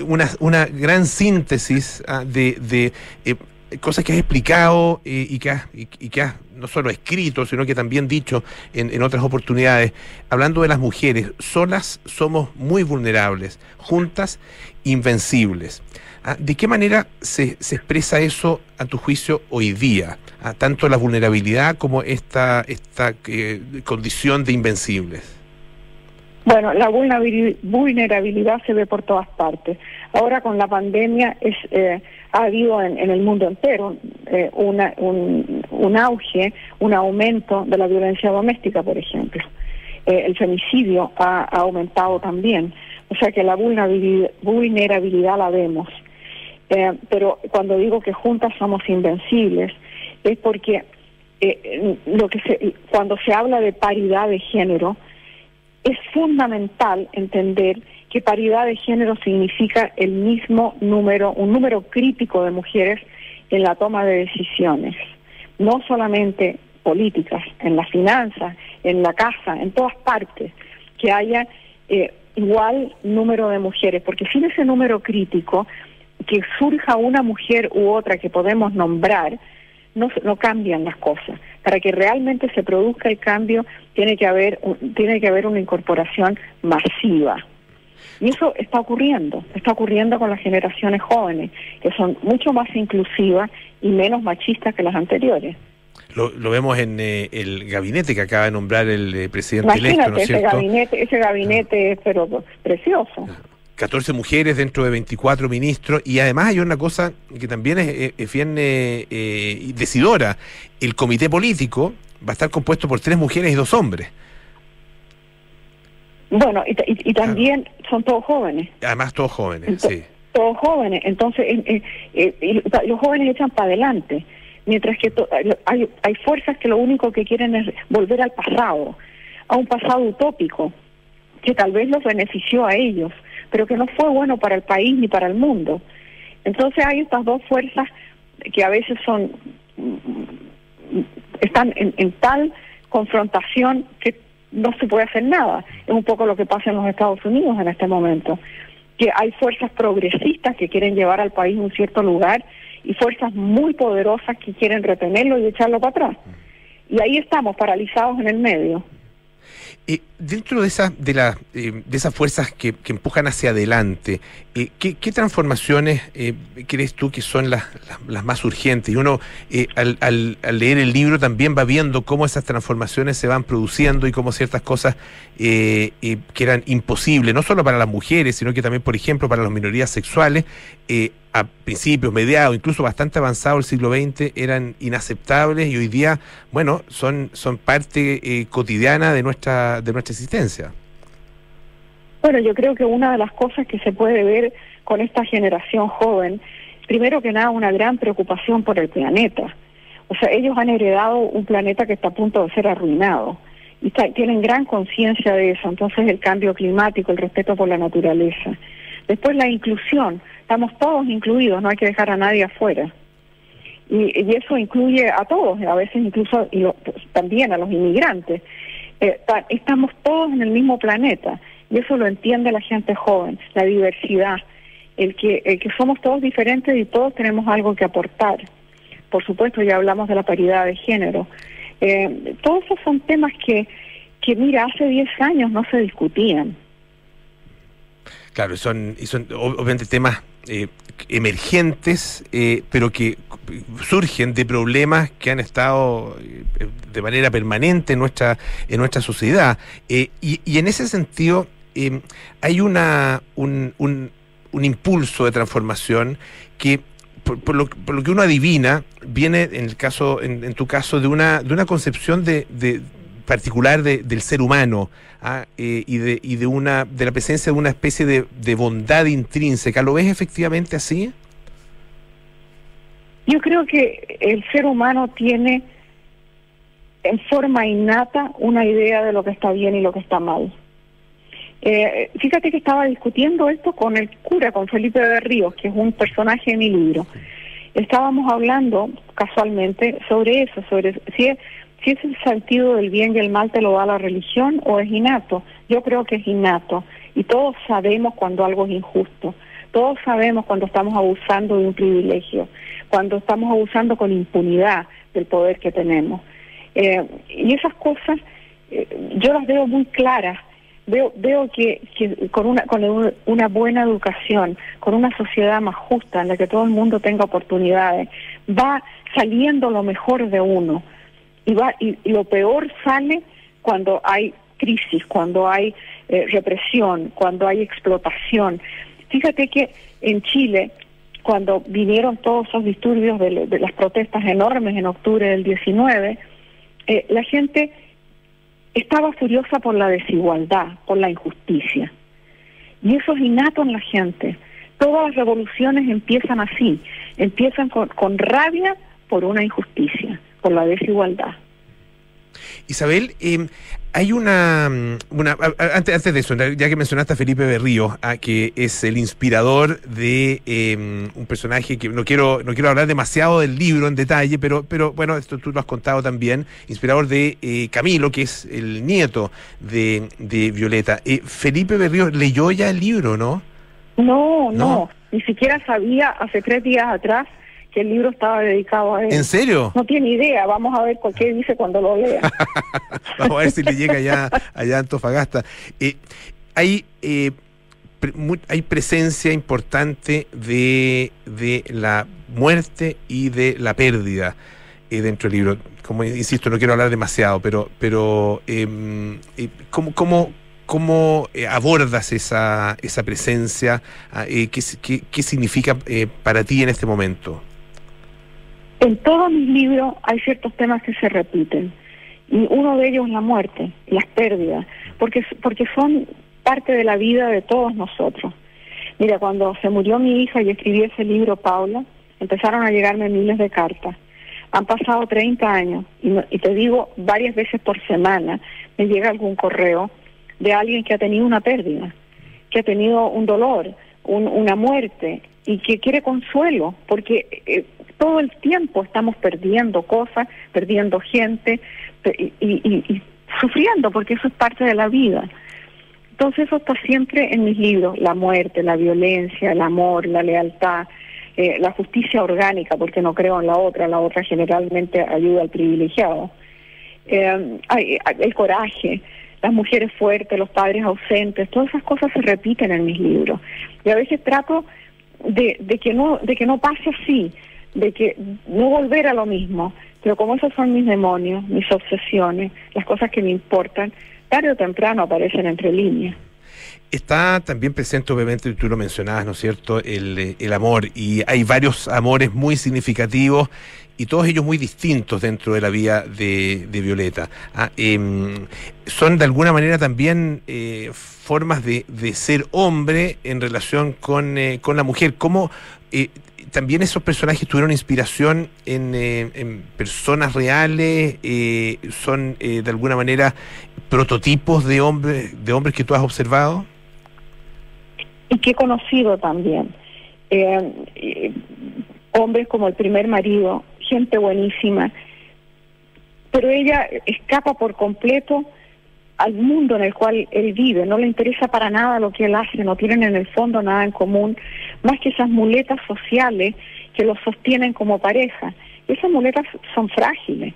una, una gran síntesis ah, de, de eh, cosas que has explicado eh, y que has, y, y que has no solo escrito, sino que también dicho en, en otras oportunidades, hablando de las mujeres, solas somos muy vulnerables, juntas invencibles. Ah, ¿De qué manera se, se expresa eso a tu juicio hoy día? Ah, tanto la vulnerabilidad como esta, esta eh, condición de invencibles. Bueno, la vulnerabili- vulnerabilidad se ve por todas partes. Ahora con la pandemia es, eh, ha habido en, el mundo entero eh, una- un, un auge, un aumento de la violencia doméstica, por ejemplo. Eh, el femicidio ha, aumentado también. O sea que la vulnerabilidad la vemos. Eh, pero cuando digo que juntas somos invencibles, es porque eh, lo que se, cuando se habla de paridad de género, es fundamental entender que paridad de género significa el mismo número, un número crítico de mujeres en la toma de decisiones, no solamente políticas, en las finanzas, en la casa, en todas partes, que haya eh, igual número de mujeres, porque sin ese número crítico, que surja una mujer u otra que podemos nombrar, no, no cambian las cosas. Para que realmente se produzca el cambio, tiene que haber, tiene que haber una incorporación masiva. Y eso está ocurriendo, está ocurriendo con las generaciones jóvenes, que son mucho más inclusivas y menos machistas que las anteriores. Lo, lo vemos en eh, el gabinete que acaba de nombrar el eh, presidente electo, Imagínate ¿no es ese gabinete, ese gabinete es pero precioso. 14 mujeres dentro de 24 ministros y además hay una cosa que también es, es- es bien eh, eh, decidora. El comité político va a estar compuesto por tres mujeres y dos hombres. Bueno, y, ta- y- y también son todos jóvenes. Además todos jóvenes, sí. todos jóvenes, entonces eh, eh, eh, los jóvenes echan para adelante, mientras que to- hay, hay fuerzas que lo único que quieren es volver al pasado, a un pasado utópico, que tal vez los benefició a ellos, pero que no fue bueno para el país ni para el mundo. Entonces hay estas dos fuerzas que a veces son mm, están en, en tal confrontación que no se puede hacer nada. Es un poco lo que pasa en los Estados Unidos en este momento, que hay fuerzas progresistas que quieren llevar al país a un cierto lugar y fuerzas muy poderosas que quieren retenerlo y echarlo para atrás. Y ahí estamos, paralizados en el medio. Eh, dentro de, esa, de, la, eh, de esas fuerzas que, empujan hacia adelante, eh, ¿qué, transformaciones eh, crees tú que son las, las, más urgentes? Y uno al, al- al leer el libro también va viendo cómo esas transformaciones se van produciendo y cómo ciertas cosas que eran imposibles, no solo para las mujeres, sino que también, por ejemplo, para las minorías sexuales, a principios, mediados, incluso bastante avanzado el siglo XX, eran inaceptables y hoy día, bueno, son, son parte eh, cotidiana de nuestra, de nuestra existencia. Bueno, yo creo que una de las cosas que se puede ver con esta generación joven, primero que nada, una gran preocupación por el planeta. O sea, ellos han heredado un planeta que está a punto de ser arruinado y tienen gran conciencia de eso. Entonces, el cambio climático, el respeto por la naturaleza. Después, la inclusión. Estamos todos incluidos, no hay que dejar a nadie afuera. Y, y eso incluye a todos, a veces incluso y lo- pues, también a los inmigrantes. Eh, ta- estamos todos en el mismo planeta y eso lo entiende la gente joven, la diversidad, el que, el que somos todos diferentes y todos tenemos algo que aportar. Por supuesto, ya hablamos de la paridad de género. Eh, todos esos son temas que, que, mira, hace 10 años no se discutían. Claro, son, y son ob- obviamente temas eh, emergentes, eh, pero que surgen de problemas que han estado eh, de manera permanente en nuestra, en nuestra sociedad. Y, y en ese sentido, eh, hay una, un, un, un impulso de transformación que por, por lo, por lo que uno adivina, viene en el caso, en, en tu caso, de una, de una concepción de, de particular de- del ser humano ah, eh, y, de, y de una de la presencia de una especie de, de bondad intrínseca. ¿Lo ves efectivamente así? Yo creo que el ser humano tiene en forma innata una idea de lo que está bien y lo que está mal. Eh, fíjate que estaba discutiendo esto con el cura, con Felipe de Ríos, que es un personaje de mi libro. Estábamos hablando casualmente sobre eso, sobre si, es- si ese sentido del bien y el mal te lo da la religión o es innato. Yo creo que es innato y todos sabemos cuando algo es injusto. Todos sabemos cuando estamos abusando de un privilegio, cuando estamos abusando con impunidad del poder que tenemos. Eh, y esas cosas eh, yo las veo muy claras. Veo, veo que, que con, una, con un- una buena educación, con una sociedad más justa en la que todo el mundo tenga oportunidades, va saliendo lo mejor de uno. Y, va, y, lo peor sale cuando hay crisis, cuando hay eh, represión, cuando hay explotación. Fíjate que en Chile, cuando vinieron todos esos disturbios de, de las protestas enormes en octubre del 19, eh, la gente estaba furiosa por la desigualdad, por la injusticia. Y eso es innato en la gente. Todas las revoluciones empiezan así, empiezan con, con rabia por una injusticia, por la desigualdad. Isabel, eh, hay una, mm, una a- a- antes, antes de eso, ya que mencionaste a Felipe Berrío, ah, que es el inspirador de eh, un personaje que no quiero no quiero hablar demasiado del libro en detalle, pero pero bueno, esto tú lo has contado también, inspirador de eh, Camilo, que es el nieto de, de Violeta. Eh, Felipe Berrío leyó ya el libro, ¿no? No, no, No. ni siquiera sabía hace tres días atrás que el libro estaba dedicado a él. ¿En serio? No tiene idea, vamos a ver por qué dice cuando lo lea. [laughs] Vamos a ver si le llega allá, allá a Antofagasta. Eh, hay, eh, pre- hay presencia importante de, de la muerte y de la pérdida eh, dentro del libro. Como insisto, no quiero hablar demasiado, pero, pero em, eh, ¿cómo, cómo, cómo, eh, abordas esa, esa presencia? Ah, eh, ¿qué, qué- qué significa eh, para ti en este momento? En todos mis libros hay ciertos temas que se repiten. Y uno de ellos es la muerte, las pérdidas, porque, porque son parte de la vida de todos nosotros. Mira, cuando se murió mi hija y escribí ese libro, Paula, empezaron a llegarme miles de cartas. Han pasado 30 años y, y te digo, varias veces por semana me llega algún correo de alguien que ha tenido una pérdida, que ha tenido un dolor, un- una muerte y que quiere consuelo, porque eh, todo el tiempo estamos perdiendo cosas, perdiendo gente y, sufriendo, porque eso es parte de la vida. Entonces eso está siempre en mis libros, la muerte, la violencia, el amor, la lealtad, eh, la justicia orgánica, porque no creo en la otra, la otra generalmente ayuda al privilegiado, Eh, el coraje, las mujeres fuertes, los padres ausentes, todas esas cosas se repiten en mis libros. Y a veces trato de, de que no de que no pase así, de que no volver a lo mismo. Pero como esos son mis demonios, mis obsesiones, las cosas que me importan, tarde o temprano aparecen entre líneas. Está también presente, obviamente, tú lo mencionabas, ¿no es cierto?, el, el amor. Y hay varios amores muy significativos y todos ellos muy distintos dentro de la vida de, de Violeta. Ah, em, son de alguna manera también eh, formas de, de ser hombre en relación con, eh, con la mujer. ¿Cómo eh, también esos personajes tuvieron inspiración en, eh, personas reales? eh, ¿Son eh, de alguna manera prototipos de, hombres de hombres que tú has observado? y que he conocido también. Eh, hombres como el primer marido, gente buenísima, pero ella escapa por completo al mundo en el cual él vive, no le interesa para nada lo que él hace, no tienen en el fondo nada en común, más que esas muletas sociales que los sostienen como pareja. Esas muletas son frágiles.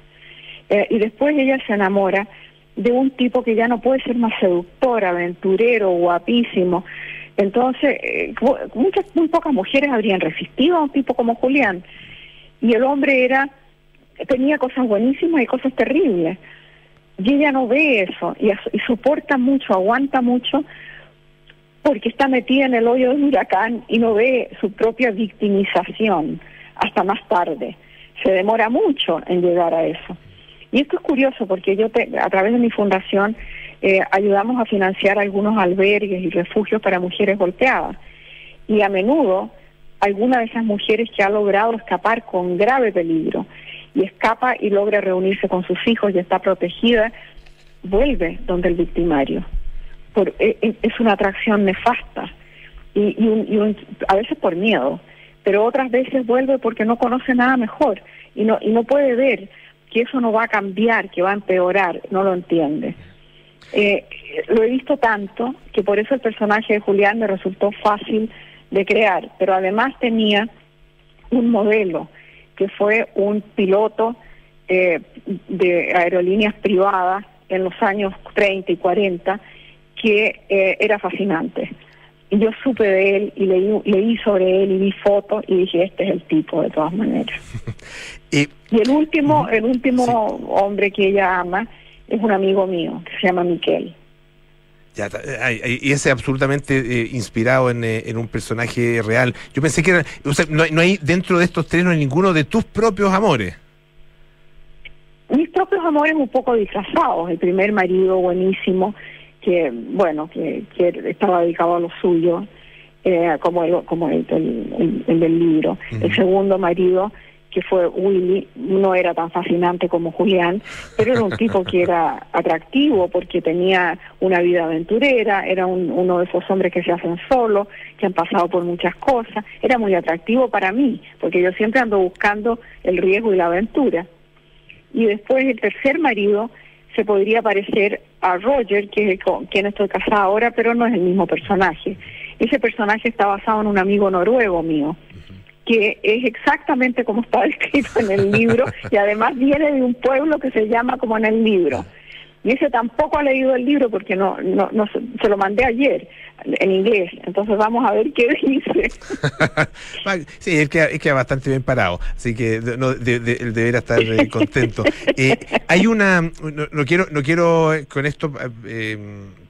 Eh, y después ella se enamora de un tipo que ya no puede ser más seductor, aventurero, guapísimo. Entonces, eh, mu- muchas, muy pocas mujeres habrían resistido a un tipo como Julián. Y el hombre era, tenía cosas buenísimas y cosas terribles. Y ella no ve eso y, soporta mucho, aguanta mucho, porque está metida en el hoyo del huracán y no ve su propia victimización hasta más tarde. Se demora mucho en llegar a eso. Y esto es curioso porque yo te- a través de mi fundación eh, ayudamos a financiar algunos albergues y refugios para mujeres golpeadas. Y a menudo alguna de esas mujeres que ha logrado escapar con grave peligro y escapa y logra reunirse con sus hijos y está protegida, vuelve donde el victimario. Por, e- e- es una atracción nefasta y, y un- y un- a veces por miedo, pero otras veces vuelve porque no conoce nada mejor y no, y no puede ver que eso no va a cambiar, que va a empeorar, no lo entiende. Eh, lo he visto tanto que por eso el personaje de Julián me resultó fácil de crear, pero además tenía un modelo que fue un piloto eh, de aerolíneas privadas en los años 30 y 40 que eh, era fascinante. Y yo supe de él y leí, leí sobre él y vi fotos y dije, este es el tipo de todas maneras. [laughs] Y el último, el último hombre que ella ama es un amigo mío que se llama Miquel. Ya, ay, y ese absolutamente eh, inspirado en, eh, en un personaje real. Yo pensé que era, o sea, no, hay- no hay dentro de estos tres no hay ninguno de tus propios amores. mis propios amores un poco disfrazados. El primer marido buenísimo, que bueno, que, que estaba dedicado a lo suyo, eh, como el, como el, el- el- el del libro. El segundo marido, que fue Willy, no era tan fascinante como Julián, pero era un tipo que era atractivo porque tenía una vida aventurera, era un- uno de esos hombres que se hacen solos, que han pasado por muchas cosas. Era muy atractivo para mí, porque yo siempre ando buscando el riesgo y la aventura y después el tercer marido se podría parecer a Roger, que es con quien estoy casada ahora, pero no es el mismo personaje. Ese personaje está basado en un amigo noruego mío, que es exactamente como está [laughs] escrito en el libro y además viene de un pueblo que se llama como en el libro. Y ese tampoco ha leído el libro porque no, no, no se, se lo mandé ayer en inglés. Entonces vamos a ver qué [laughs] dice. [laughs] Sí, él queda, él queda bastante bien parado, así que no, de- de- él deberá estar eh, contento. [laughs] Eh, hay una, no, no quiero, no quiero eh, con esto eh,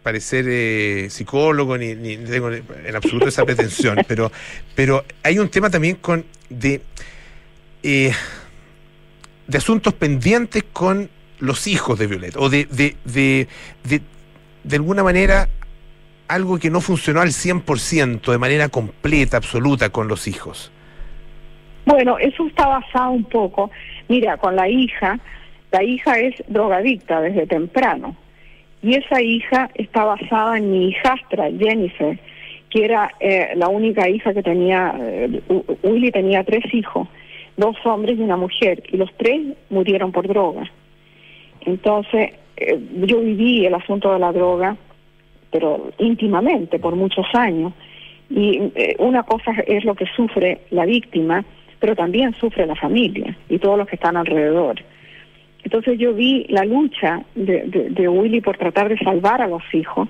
parecer psicólogo ni, ni tengo en absoluto esa pretensión, pero, pero hay un tema también con de de asuntos pendientes con los hijos de Violeta o de de, de, de, de alguna manera algo que no funcionó al 100%, de manera completa, absoluta con los hijos. Bueno, eso está basado un poco, mira, con la hija, la hija es drogadicta desde temprano. Y esa hija está basada en mi hijastra, Jennifer, que era eh, la única hija que tenía, eh, Willy tenía tres hijos, dos hombres y una mujer, y los tres murieron por droga. Entonces, eh, yo viví el asunto de la droga, pero íntimamente, por muchos años. Y eh, una cosa es lo que sufre la víctima, pero también sufre la familia y todos los que están alrededor. Entonces yo vi la lucha de, de, Willy por tratar de salvar a los hijos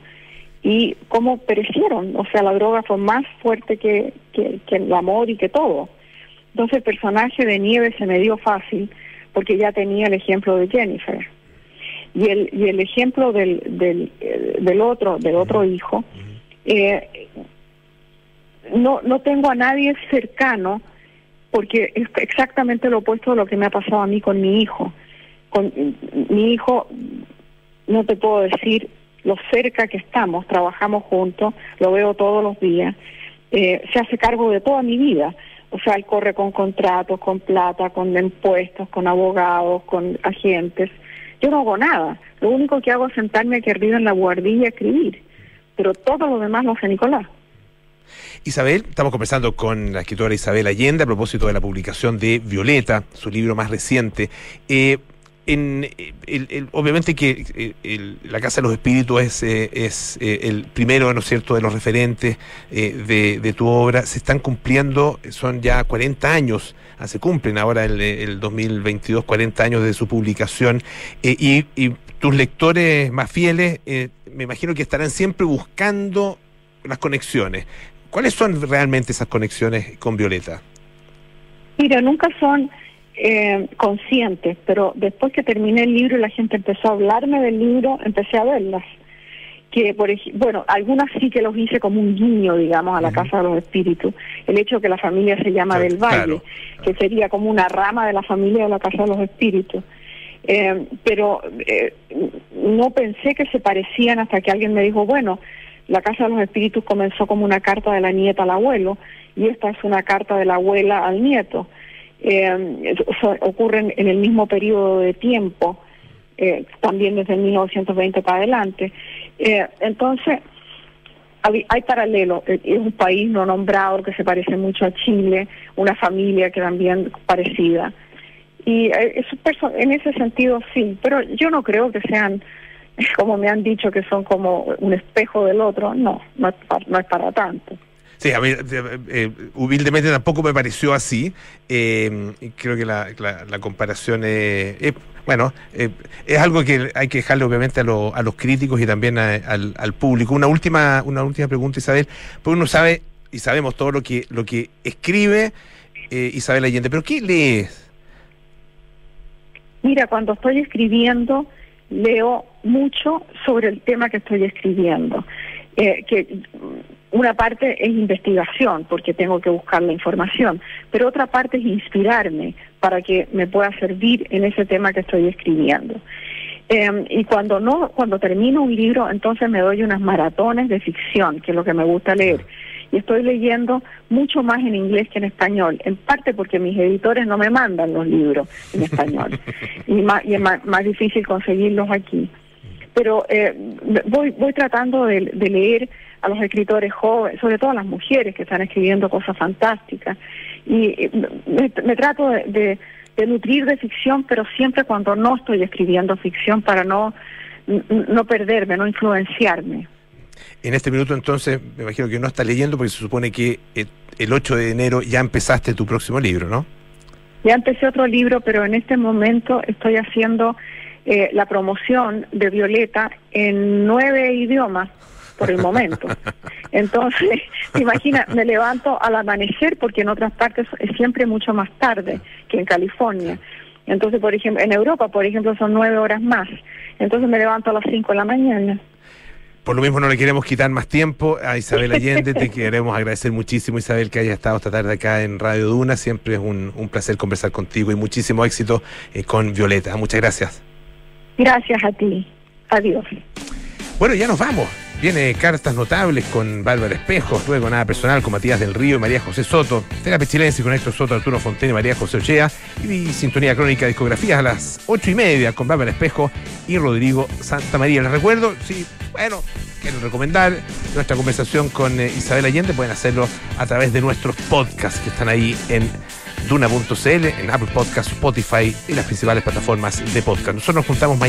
y cómo perecieron. O sea, la droga fue más fuerte que el amor y que todo. Entonces el personaje de Nieve se me dio fácil porque ya tenía el ejemplo de Jennifer. Y el, y el ejemplo del, del, eh, del otro, del otro hijo, eh, no, no tengo a nadie cercano porque es exactamente lo opuesto de lo que me ha pasado a mí con mi hijo. Con mi hijo, no te puedo decir lo cerca que estamos, trabajamos juntos, lo veo todos los días, eh, se hace cargo de toda mi vida. O sea, él corre con contratos, con plata, con impuestos, con abogados, con agentes. Yo no hago nada. Lo único que hago es sentarme aquí arriba en la guardilla y escribir. Pero todo lo demás lo hace Nicolás. Isabel, estamos conversando con la escritora Isabel Allende a propósito de la publicación de Violeta, su libro más reciente. Eh, en, el- obviamente que eh, el- la Casa de los Espíritus es, eh, es eh, el primero, ¿no es cierto?, de los referentes eh, de, de tu obra. Se están cumpliendo, son ya 40 años, ah, se cumplen ahora el, el 2022, 40 años de su publicación. Eh, y, y tus lectores más fieles, me imagino que estarán siempre buscando las conexiones. ¿Cuáles son realmente esas conexiones con Violeta? Mira, nunca son eh, conscientes, pero después que terminé el libro y la gente empezó a hablarme del libro, empecé a verlas. Que, por ej- bueno, algunas sí que los hice como un guiño, digamos, a la Casa de los Espíritus. El hecho que la familia se llama Claro, del Valle, claro. que sería como una rama de la familia de la Casa de los Espíritus. Eh, pero eh, no pensé que se parecían hasta que alguien me dijo, bueno, la Casa de los Espíritus comenzó como una carta de la nieta al abuelo y esta es una carta de la abuela al nieto. Eh, eso ocurren en el mismo periodo de tiempo, eh, también desde 1920 para adelante. Eh, entonces, hay, paralelo. Eh, Es un país no nombrado que se parece mucho a Chile, una familia que también parecida. Y eh, en ese sentido sí, pero yo no creo que sean, [laughs] como me han dicho, que son como un espejo del otro. No, no es pa- no es para tanto. Sí, a mí, eh, eh, humildemente tampoco me pareció así. Eh, creo que la, comparación es, bueno, eh, es algo que hay que dejarle obviamente a, lo- a los críticos y también a- al, al público. Una última, una última pregunta, Isabel, porque uno sabe y sabemos todo lo que, lo que escribe eh, Isabel Allende, pero ¿qué lees? Mira, cuando estoy escribiendo, leo mucho sobre el tema que estoy escribiendo. Eh, que una parte es investigación, porque tengo que buscar la información, pero otra parte es inspirarme para que me pueda servir en ese tema que estoy escribiendo. Eh, y cuando no, cuando termino un libro, entonces me doy unas maratones de ficción, que es lo que me gusta leer. Y estoy leyendo mucho más en inglés que en español, en parte porque mis editores no me mandan los libros en español [laughs] y, más, y es más, más difícil conseguirlos aquí. Pero eh, voy, voy tratando de, de leer a los escritores jóvenes, sobre todo a las mujeres que están escribiendo cosas fantásticas. Y me, me trato de, de- de nutrir de ficción, pero siempre cuando no estoy escribiendo ficción para no, no perderme, no influenciarme. En este minuto entonces, me imagino que no estás leyendo porque se supone que eh, el 8 de enero ya empezaste tu próximo libro, ¿no? Ya empecé otro libro, pero en este momento estoy haciendo eh, la promoción de Violeta en nueve idiomas por el momento. Entonces, [laughs] imagina, me levanto al amanecer porque en otras partes es siempre mucho más tarde que en California. Entonces, por ejemplo, en Europa, por ejemplo, son nueve horas más. Entonces me levanto a las cinco de la mañana. Por lo mismo no le queremos quitar más tiempo a Isabel Allende, te [laughs] queremos agradecer muchísimo Isabel que haya estado esta tarde acá en Radio Duna, siempre es un, un placer conversar contigo y muchísimo éxito eh, con Violeta. Muchas gracias. Gracias a ti. Adiós. Bueno, ya nos vamos. Viene Cartas Notables con Bárbara Espejos, luego Nada Personal con Matías del Río y María José Soto, Terapia Chilense con Héctor Soto, Arturo Fontaine y María José Ochea, y Sintonía Crónica Discografías a las ocho y media con Bárbara Espejo y Rodrigo Santa María. Les recuerdo, si, bueno, quieren recomendar nuestra conversación con eh, Isabel Allende, pueden hacerlo a través de nuestros podcasts que están ahí en duna.cl, en Apple Podcasts, Spotify y las principales plataformas de podcast. Nosotros nos juntamos mañana.